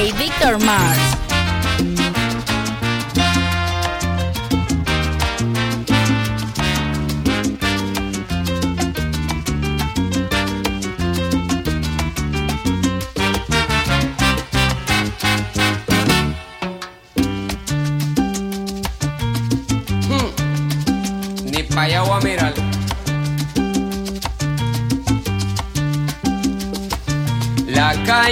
Victor Mars.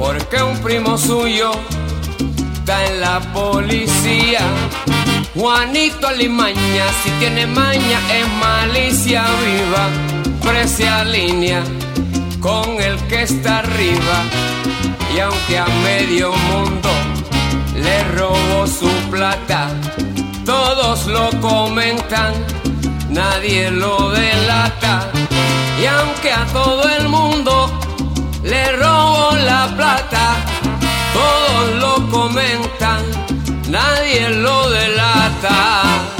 porque un primo suyo está en la policía. Juanito Alimaña, si tiene maña, es malicia viva, precia línea con el que está arriba. Y aunque a medio mundo le robó su plata, todos lo comentan nadie lo delata. Y aunque a todo el mundo le robo la plata, todos lo comentan, nadie lo delata.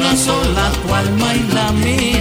una sola, tu alma y la mía.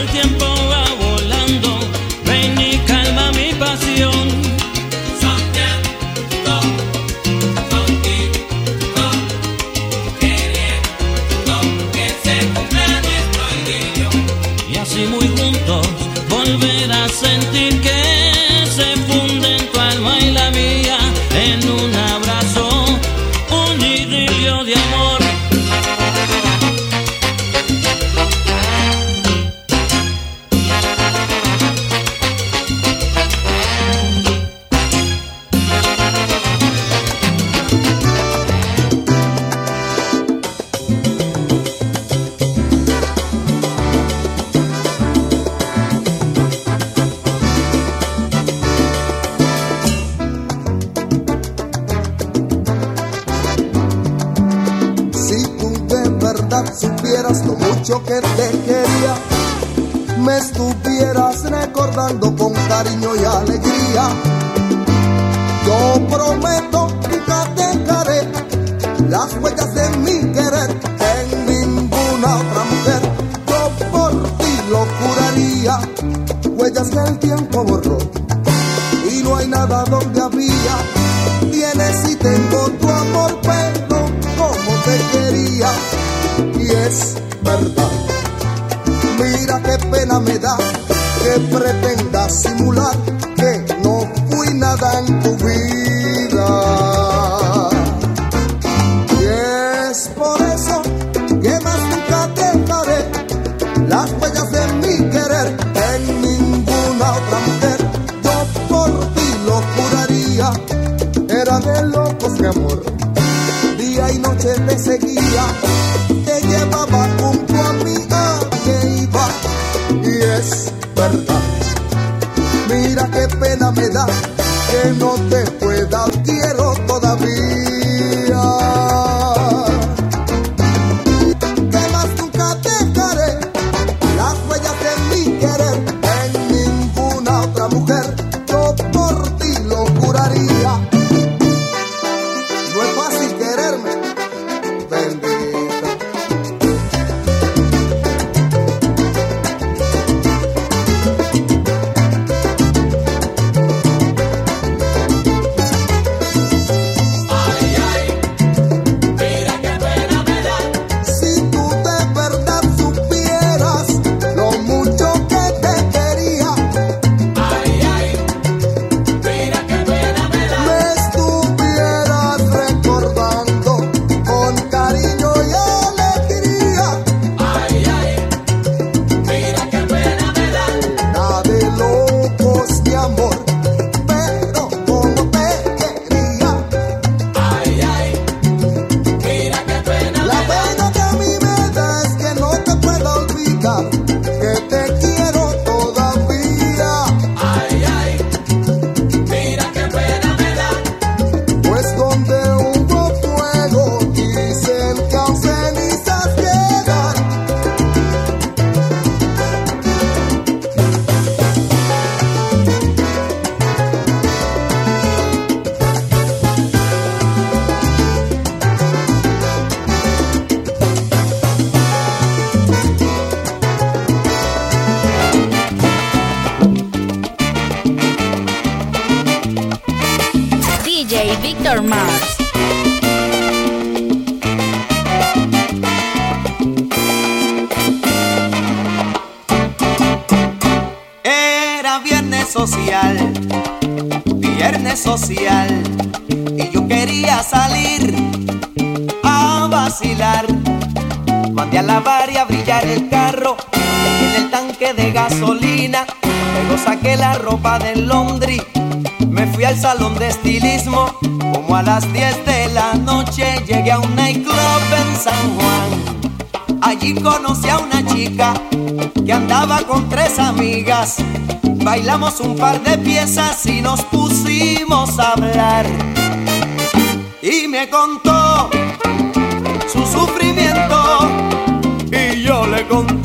el tiempo. A las 10 de la noche llegué a un nightclub en San Juan. Allí conocí a una chica que andaba con tres amigas. Bailamos un par de piezas y nos pusimos a hablar. Y me contó su sufrimiento y yo le conté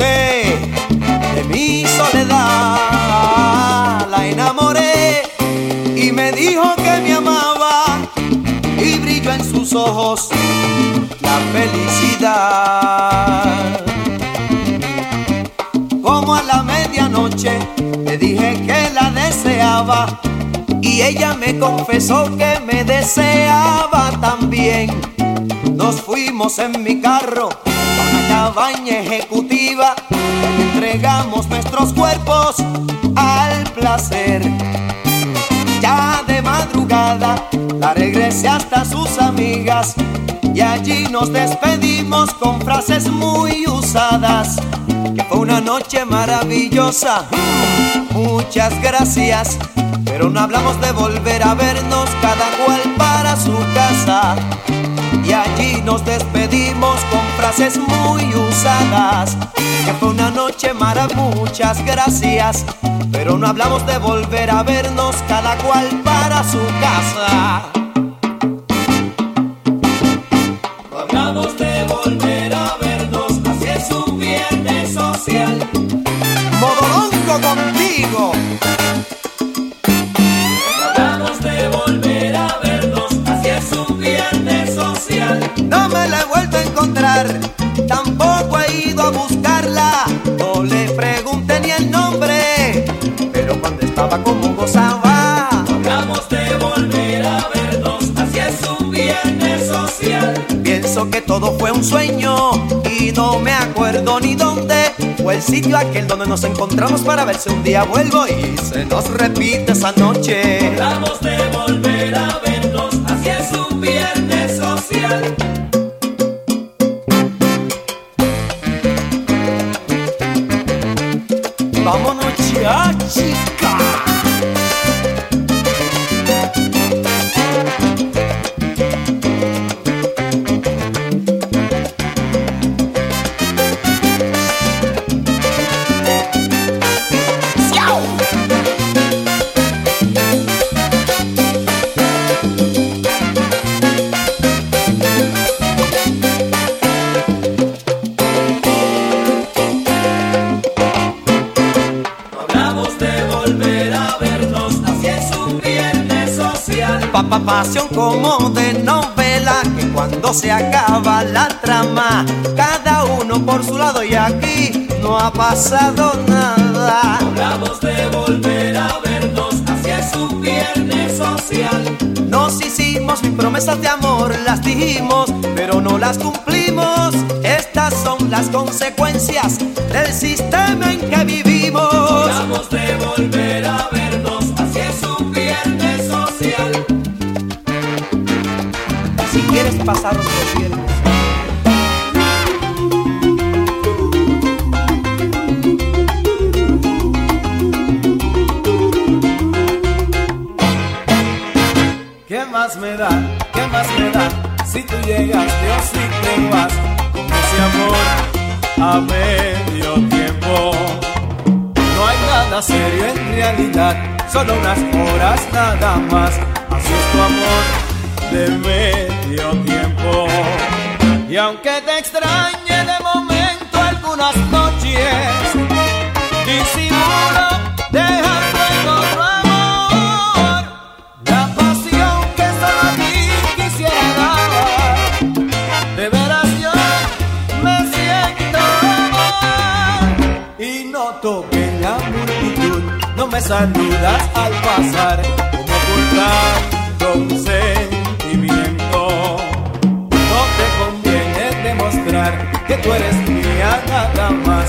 y ella me confesó que me deseaba también. Nos fuimos en mi carro a una cabaña ejecutiva entregamos nuestros cuerpos al placer. Ya de madrugada la regresé hasta sus amigas y allí nos despedimos con frases muy usadas. Que fue una noche maravillosa, muchas gracias. Pero no hablamos de volver a vernos cada cual para su casa. Y allí nos despedimos con frases muy usadas. Que fue una noche mara, muchas gracias. Pero no hablamos de volver a vernos cada cual para su casa. Modolongo contigo. No hablamos de volver a vernos, así es un viernes social. No me la he vuelto a encontrar, tampoco he ido a buscarla. No le pregunté ni el nombre, pero cuando estaba como gozaba. Hablamos de volver a vernos, así es un viernes social. Pienso que todo fue un sueño y no me acuerdo ni dónde fue el sitio aquel donde nos encontramos para ver si un día vuelvo y se nos repite esa noche. Vamos de volver a vernos, así es un viernes social. Vámonos ya, chica. Pasado nada. Hablamos de volver a vernos, así es un viernes social. Nos hicimos mil promesas de amor, las dijimos, pero no las cumplimos. Estas son las consecuencias del sistema en que vivimos. Hablamos de volver a vernos, así es un viernes social. Si quieres pasar otro viernes. Más me da? ¿Qué más me da? Si tú llegaste o si te vas con ese amor a medio tiempo. No hay nada serio en realidad, solo unas horas nada más. Así es tu amor de medio tiempo. Y aunque te extrañe de momento algunas noches, disimulo la multitud no me saludas al pasar como ocultando un sentimiento. No te conviene demostrar que tú eres mía nada más,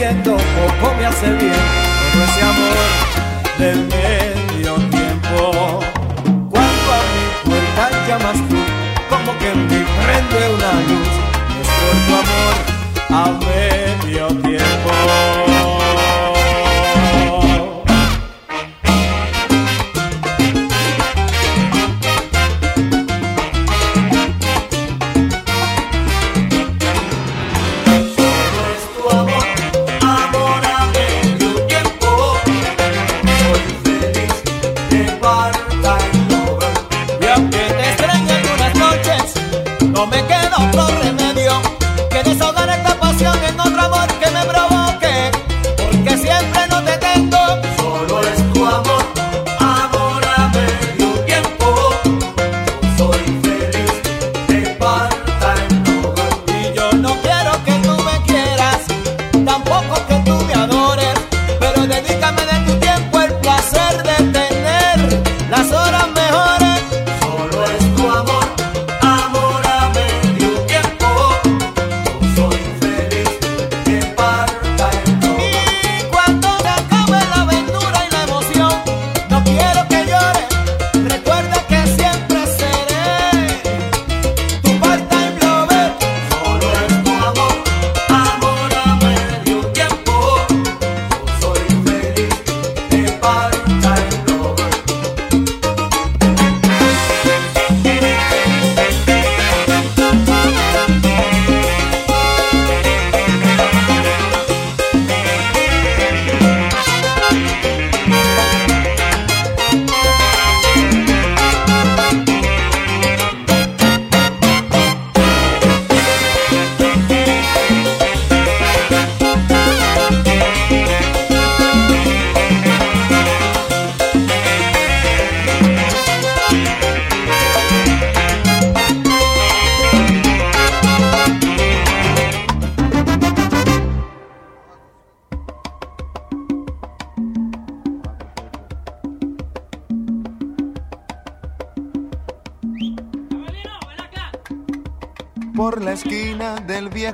siento poco me hace bien,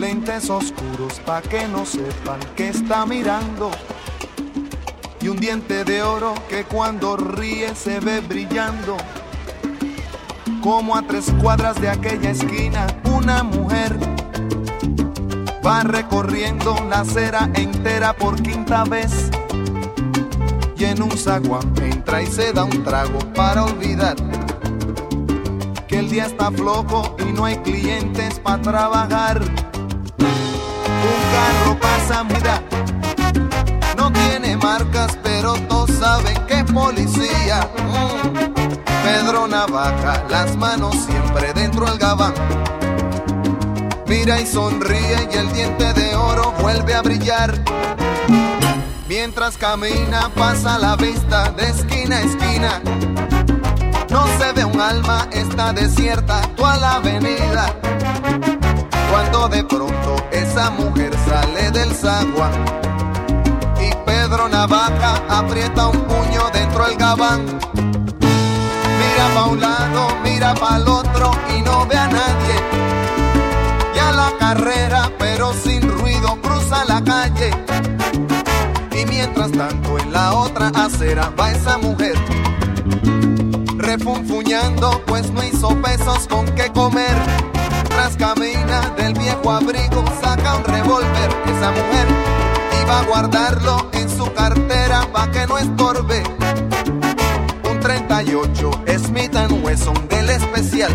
Lentes oscuros pa' que no sepan que está mirando. Y un diente de oro que cuando ríe se ve brillando. Como a tres cuadras de aquella esquina, una mujer va recorriendo la acera entera por quinta vez. Y en un zaguán entra y se da un trago para olvidar que el día está flojo y no hay clientes para trabajar. Un carro pasa, mira, no tiene marcas, pero todos saben que es policía. Pedro Navaja, las manos siempre dentro del gabán. Mira y sonríe y el diente de oro vuelve a brillar. Mientras camina pasa la vista de esquina a esquina. No se ve un alma, está desierta toda la avenida. Cuando de pronto esa mujer sale del zaguán y Pedro Navaja aprieta un puño dentro del gabán. Mira pa' un lado, mira pa' el otro y no ve a nadie. Ya la carrera, pero sin ruido, cruza la calle. Y mientras tanto en la otra acera va esa mujer refunfuñando, pues no hizo pesos con qué comer. Tras camina del viejo abrigo, saca un revólver. Esa mujer iba a guardarlo en su cartera pa' que no estorbe. Un 38 Smith Wesson del especial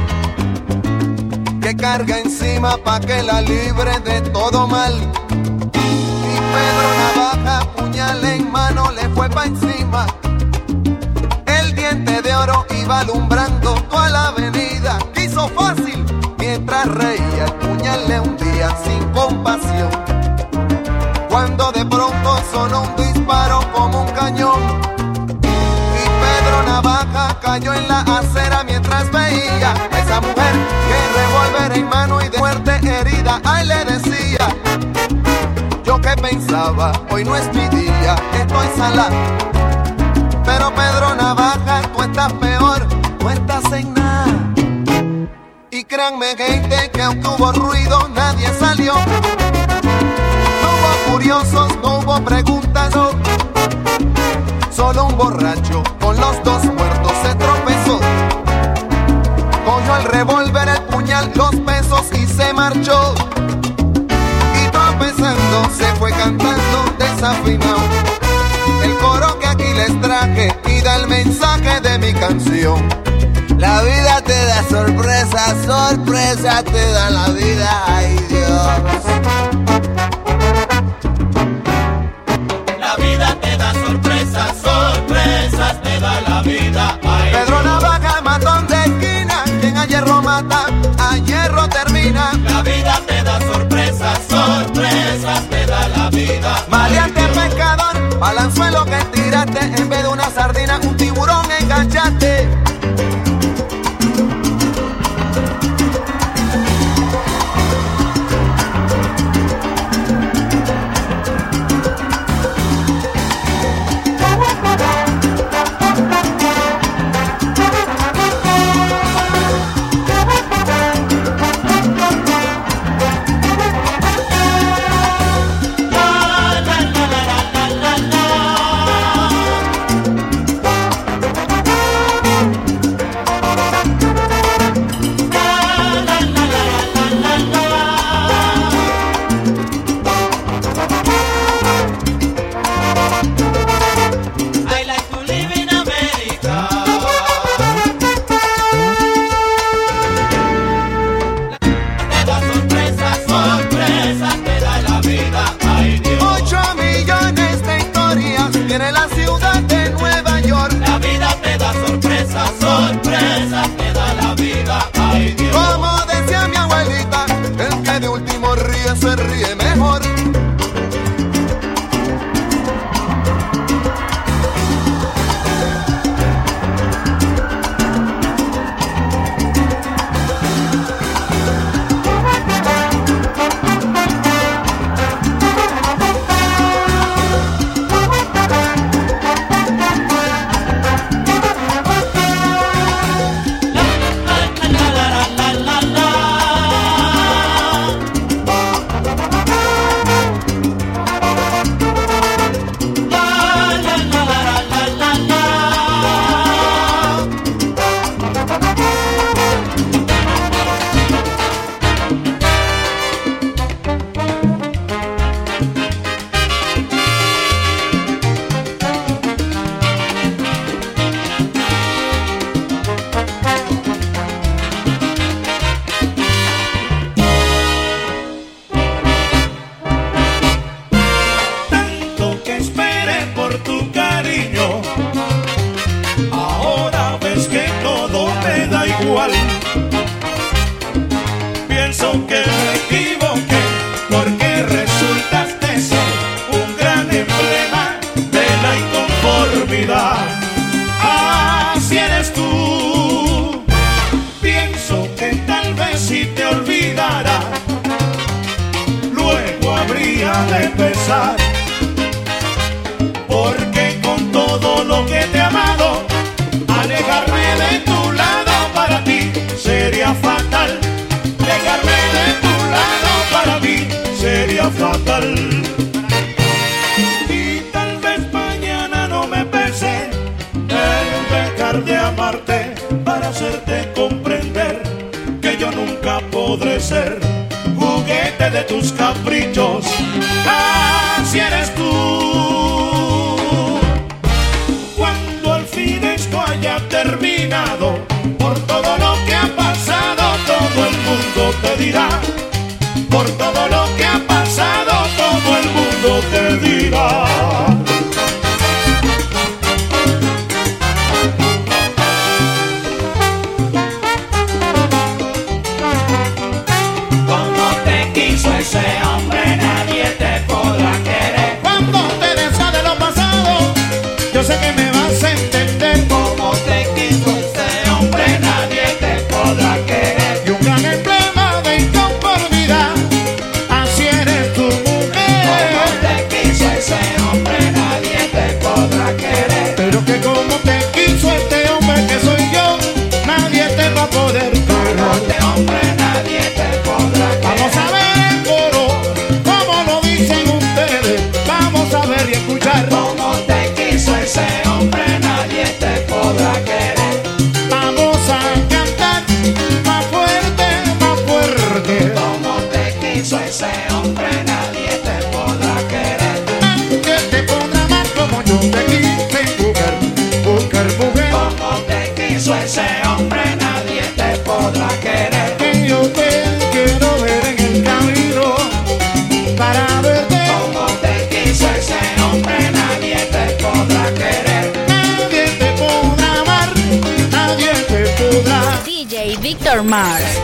que carga encima pa' que la libre de todo mal. Y Pedro Navaja, puñal en mano, le fue pa' encima de oro iba alumbrando toda la avenida. Quiso fácil mientras reía el puñal le hundía sin compasión. Cuando de pronto sonó un disparo como un cañón. Y Pedro Navaja cayó en la acera mientras veía a esa mujer que revólver en mano y de muerte herida. Ay, le decía. Yo que pensaba, hoy no es mi día, estoy salado ruido, nadie salió. No hubo curiosos, no hubo preguntas, Solo un borracho con los dos muertos se tropezó. Cogió el revólver, el puñal, los pesos y se marchó. Y tropezando se fue cantando desafinado. El coro que aquí les traje y da el mensaje de mi canción. La vida te da sorpresa, sorpresa te da la vida, ay Dios. La vida te da sorpresas, sorpresas te da la vida. Ay Pedro Navaja, matón de esquina, quien a hierro mata, a hierro termina. La vida te da sorpresas, sorpresas te da la vida. Maleante pescador, balanzuelo que tiraste, en vez de una sardina, un tiburón enganchaste. tus caprichos. Así eres tú. Cuando al fin esto haya terminado, por todo lo que ha pasado, todo el mundo te dirá. Por todo lo que ha pasado, todo el mundo te dirá. Víctor Mars.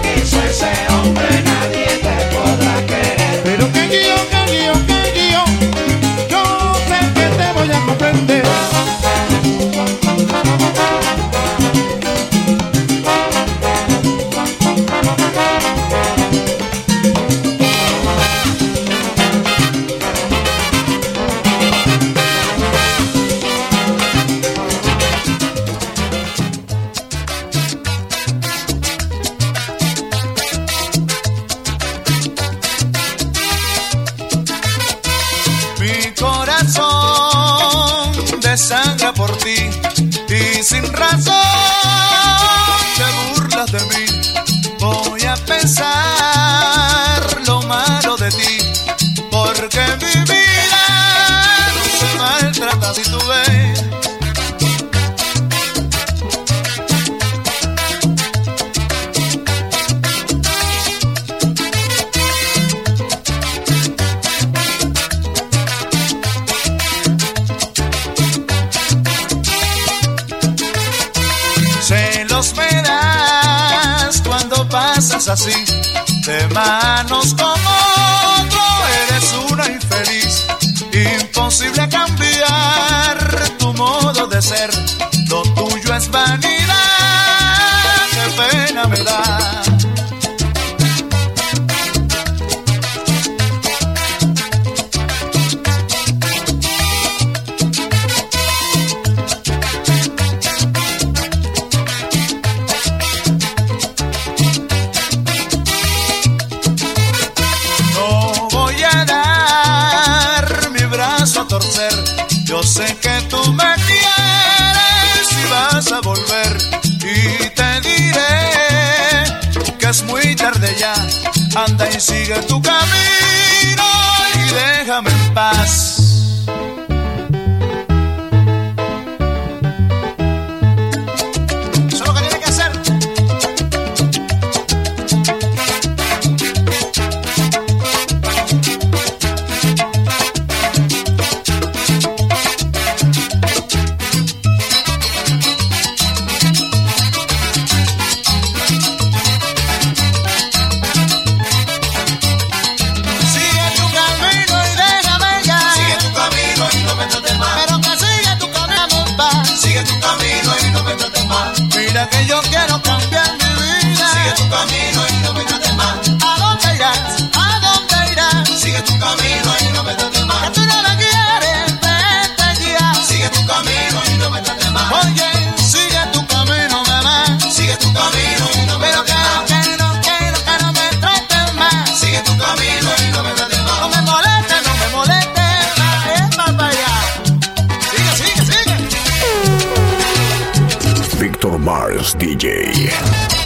buena verdad. Anda y sigue tu camino y déjame en paz. DJ.